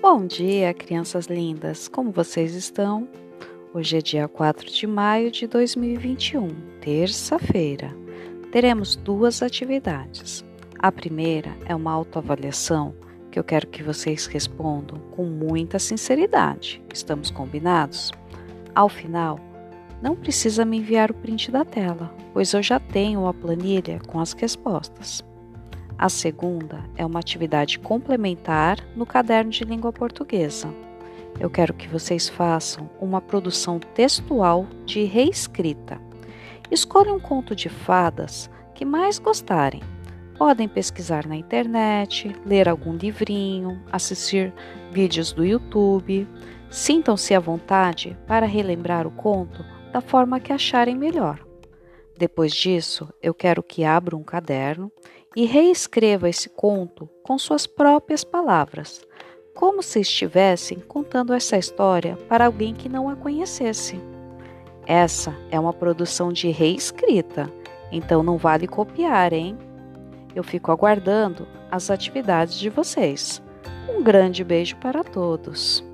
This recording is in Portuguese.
Bom dia, crianças lindas! Como vocês estão? Hoje é dia 4 de maio de 2021, terça-feira. Teremos duas atividades. A primeira é uma autoavaliação que eu quero que vocês respondam com muita sinceridade. Estamos combinados? Ao final, não precisa me enviar o print da tela, pois eu já tenho uma planilha com as respostas. A segunda é uma atividade complementar no caderno de língua portuguesa. Eu quero que vocês façam uma produção textual de reescrita. Escolha um conto de fadas que mais gostarem. Podem pesquisar na internet, ler algum livrinho, assistir vídeos do YouTube. Sintam-se à vontade para relembrar o conto da forma que acharem melhor. Depois disso, eu quero que abra um caderno e reescreva esse conto com suas próprias palavras, como se estivessem contando essa história para alguém que não a conhecesse. Essa é uma produção de reescrita, então não vale copiar, hein? Eu fico aguardando as atividades de vocês. Um grande beijo para todos.